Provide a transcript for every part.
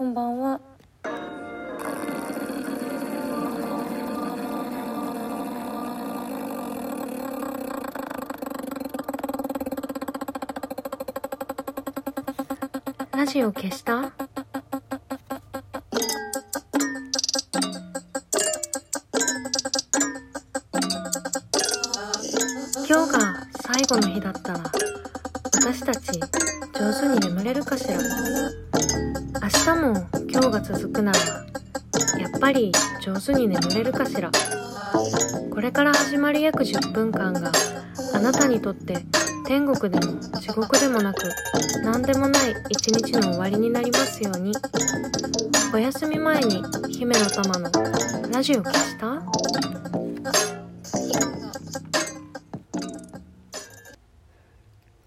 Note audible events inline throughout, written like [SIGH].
こんばんは。ラジオ消した？今日が最後の日だったら私たち上手に眠れるかしら？明日も今日が続くならやっぱり上手に眠れるかしら。これから始まる約10分間があなたにとって天国でも地獄でもなく何でもない一日の終わりになりますように。お休み前に姫の玉のラジオ消した？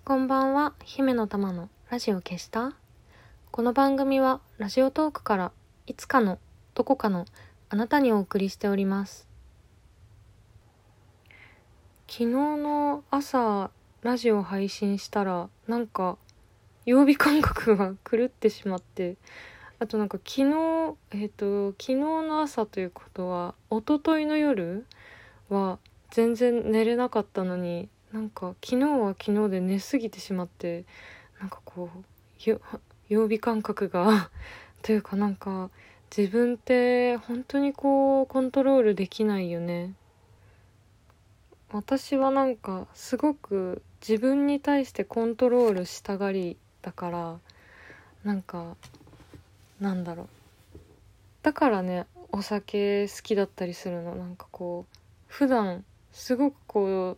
こんばんは。姫の玉のラジオ消した？この番組はラジオトークからいつかのどこかのあなたにお送りしております。昨日の朝ラジオ配信したらなんか曜日感覚が狂ってしまってあとなんか昨日えっ、と昨日の朝ということは一昨日の夜は全然寝れなかったのになんか昨日は昨日で寝すぎてしまってなんかこう曜日感覚が。[LAUGHS] というかなんか自分って本当にこうコントロールできないよね。私はなんかすごく自分に対してコントロールしたがりだからなんかなんだろう。だからねお酒好きだったりするの。なんかこう普段すごくこう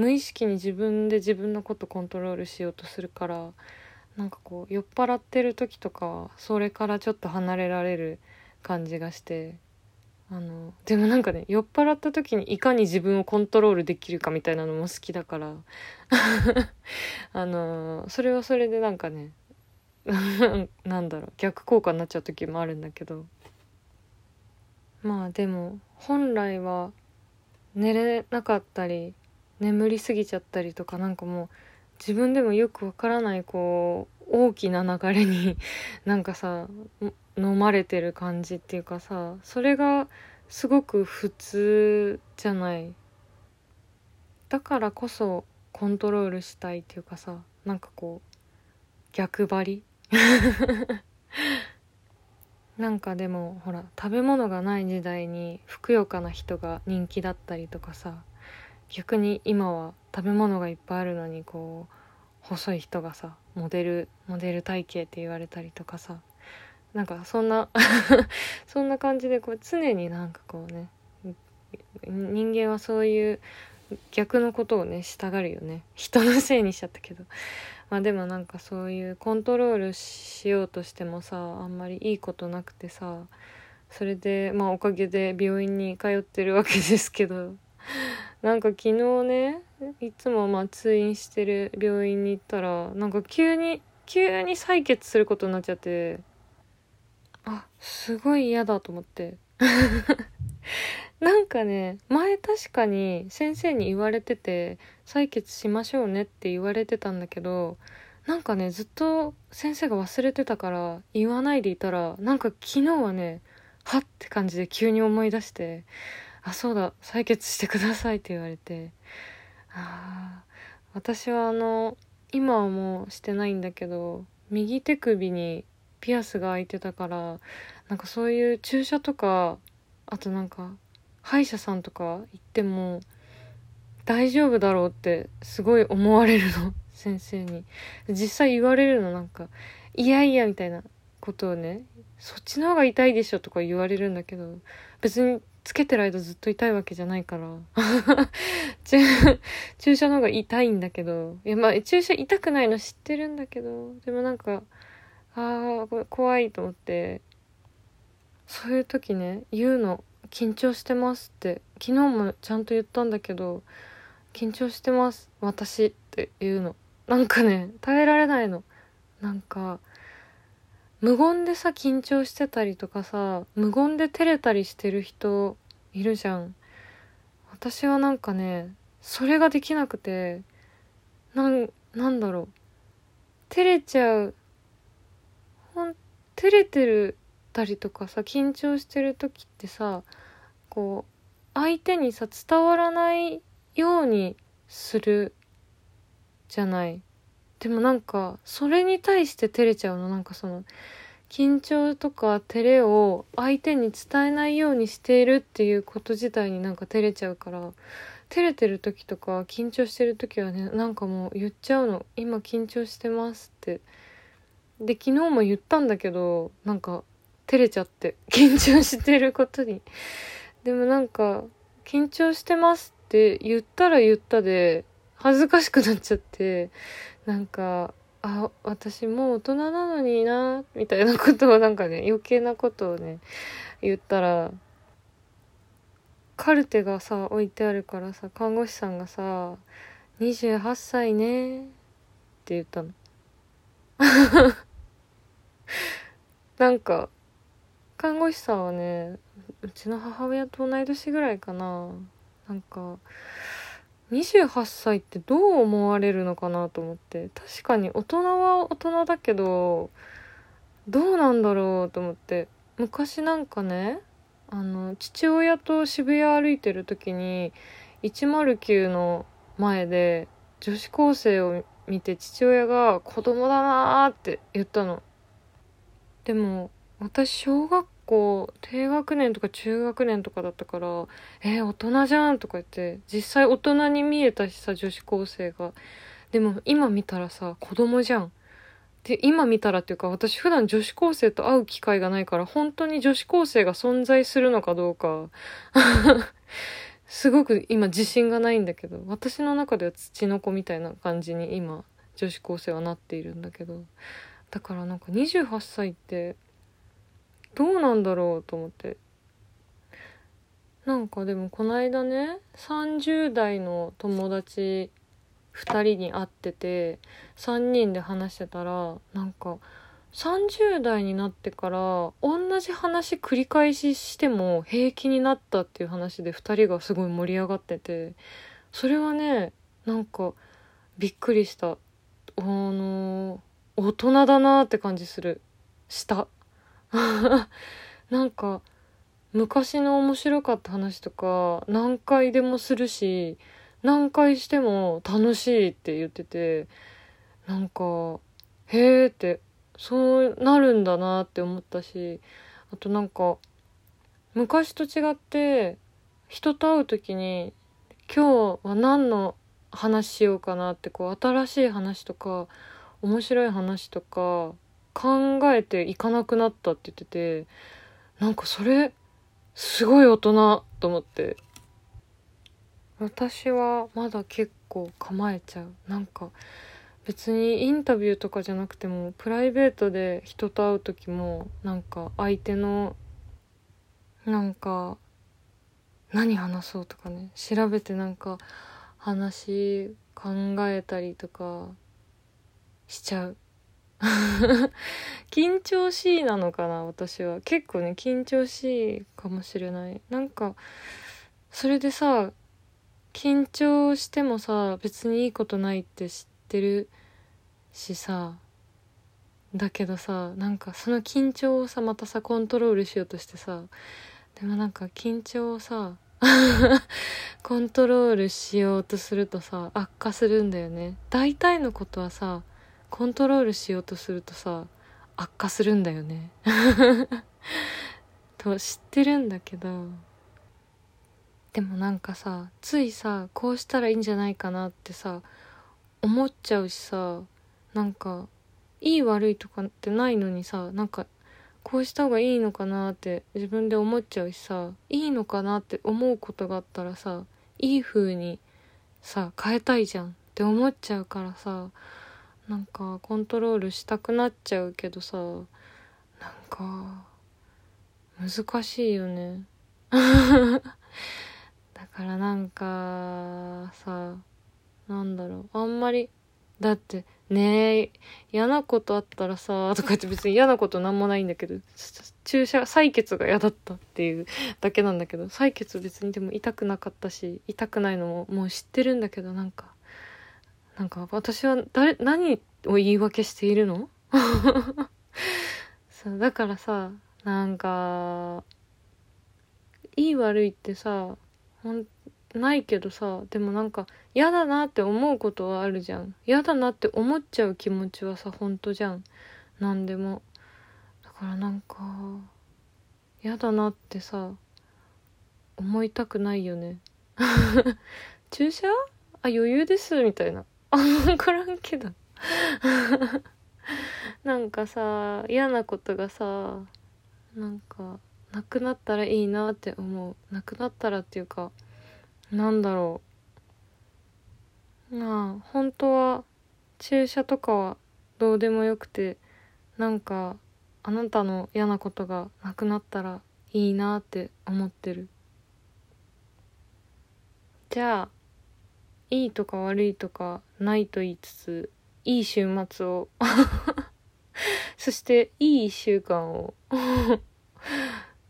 無意識に自分で自分のことコントロールしようとするからなんかこう酔っ払ってる時とかはそれからちょっと離れられる感じがしてあのでもなんかね酔っ払った時にいかに自分をコントロールできるかみたいなのも好きだから [LAUGHS] あのそれはそれでなんかね [LAUGHS] なんだろう逆効果になっちゃう時もあるんだけど。まあでも本来は寝れなかったり眠りすぎちゃったりとかなんかもう自分でもよくわからないこう大きな流れに [LAUGHS] なんかさ飲まれてる感じっていうかさそれがすごく普通じゃない。だからこそコントロールしたいっていうかさなんかこう逆張り。[LAUGHS] なんかでもほら食べ物がない時代にふくよかな人が人気だったりとかさ逆に今は食べ物がいっぱいあるのにこう細い人がさモデルモデル体型って言われたりとかさなんかそんな [LAUGHS] そんな感じでこう常になんかこうね人間はそういう逆のことをねしたがるよね。人のせいにしちゃったけど。まあでもなんかそういうコントロールしようとしてもさあんまりいいことなくてさそれでまあおかげで病院に通ってるわけですけど。なんか昨日ねいつもまあ通院してる病院に行ったらなんか急に急に採血することになっちゃってあすごい嫌だと思って。[LAUGHS] なんかね前確かに先生に言われてて採血しましょうねって言われてたんだけどなんかねずっと先生が忘れてたから言わないでいたらなんか昨日はねはって感じで急に思い出してあそうだ採血してくださいって言われて。あ私はあの今はもうしてないんだけど右手首にピアスが開いてたからなんかそういう注射とかあとなんか歯医者さんとか行っても大丈夫だろうってすごい思われるの [LAUGHS] 先生に。実際言われるのなんかいやいやみたいなことをねそっちの方が痛いでしょとか言われるんだけど別につけてる間ずっと痛いわけじゃないから。[LAUGHS] 注射の方が痛いんだけど。いやまあ注射痛くないの知ってるんだけど。でもなんかああ怖いと思って。そういう時ね言うの緊張してますって。昨日もちゃんと言ったんだけど緊張してます私って言うの。なんかね耐えられないの。なんか無言でさ緊張してたりとかさ無言で照れたりしてる人いるじゃん。私はなんかねそれができなくてなんなんだろう。照れちゃうほん照れてるたりとかさ緊張してる時ってさこう相手にさ伝わらないようにするじゃない。でもなんかそれに対して照れちゃうの。なんかその緊張とか照れを相手に伝えないようにしているっていうこと自体になんか照れちゃうから照れてる時とか緊張してる時はねなんかもう言っちゃうの「今緊張してます」って。で昨日も言ったんだけどなんか照れちゃって緊張してることに。でもなんか緊張してますって言ったら言ったで恥ずかしくなっちゃってなんかあ私もう大人なのになみたいなことをなんかね余計なことをね言ったらカルテがさ置いてあるからさ看護師さんがさ「28歳ね」って言ったの。[LAUGHS] なんか看護師さんはねうちの母親と同い年ぐらいかな。なんか28歳ってどう思われるのかなと思って確かに大人は大人だけどどうなんだろうと思って昔なんかねあの父親と渋谷歩いてる時に109の前で女子高生を見て父親が「子供だな」って言ったの。でも私小学校低学年とか中学年とかだったから「えー、大人じゃん」とか言って実際大人に見えたしさ女子高生が。でも今見たらさ子供じゃん。で今見たらっていうか私普段女子高生と会う機会がないから本当に女子高生が存在するのかどうか [LAUGHS] すごく今自信がないんだけど私の中では土の子みたいな感じに今女子高生はなっているんだけどだからなんか28歳ってどうなんだろうと思って。なんかでもこの間ね30代の友達2人に会ってて3人で話してたらなんか30代になってから同じ話繰り返ししても平気になったっていう話で2人がすごい盛り上がっててそれはねなんかびっくりした。あの大人だなって感じする。した。[LAUGHS] なんか昔の面白かった話とか何回でもするし何回しても楽しいって言っててなんかへえってそうなるんだなって思ったしあとなんか昔と違って人と会う時に今日は何の話しようかなってこう新しい話とか面白い話とか考えていかなくなったって言っててなんかそれすごい大人と思って。私はまだ結構構えちゃう。なんか別にインタビューとかじゃなくてもプライベートで人と会う時もなんか相手のなんか何話そうとかね調べてなんか話考えたりとかしちゃう。[LAUGHS] 緊張しいなのかな私は。結構ね緊張しいかもしれないなんかそれでさ緊張してもさ別にいいことないって知ってるしさ。だけどさなんかその緊張をさまたさコントロールしようとしてさ。でもなんか緊張をさ [LAUGHS] コントロールしようとするとさ悪化するんだよね。大体のことはさコントロールしようとするとさ悪化するんだよね。[LAUGHS] と知ってるんだけどでもなんかさついさこうしたらいいんじゃないかなってさ思っちゃうしさなんかいい悪いとかってないのにさなんかこうした方がいいのかなって自分で思っちゃうしさいいのかなって思うことがあったらさいい風にさ変えたいじゃんって思っちゃうからさなんかコントロールしたくなっちゃうけどさなんか難しいよね。[LAUGHS] だからなんかさなんだろう。あんまりだってねえ嫌なことあったらさとか言って別に嫌なことなんもないんだけど注射採血が嫌だったっていう [LAUGHS] だけなんだけど採血別にでも痛くなかったし痛くないのももう知ってるんだけどなんかなんか私は誰何を言い訳しているの？[LAUGHS] そうだからさなんかいい悪いってさほんないけどさでもなんか嫌だなって思うことはあるじゃん。嫌だなって思っちゃう気持ちはさ本当じゃん。何でも。だからなんか嫌だなってさ思いたくないよね。[LAUGHS] 注射？あ余裕ですみたいな。[LAUGHS] あ分からんけど。[LAUGHS] なんかさ嫌なことがさなんかなくなったらいいなって思う。なくなったらっていうかなんだろう。なあ本当は注射とかはどうでもよくてなんかあなたの嫌なことがなくなったらいいなって思ってる。じゃあいいとか悪いとかないと言いつついい週末を。[LAUGHS] そしていい1週間を。[LAUGHS]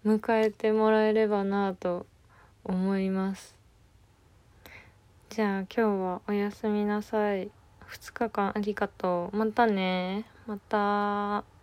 迎えてもらえればなと思います。じゃあ今日はおやすみなさい。2日間ありがとう。またね。また。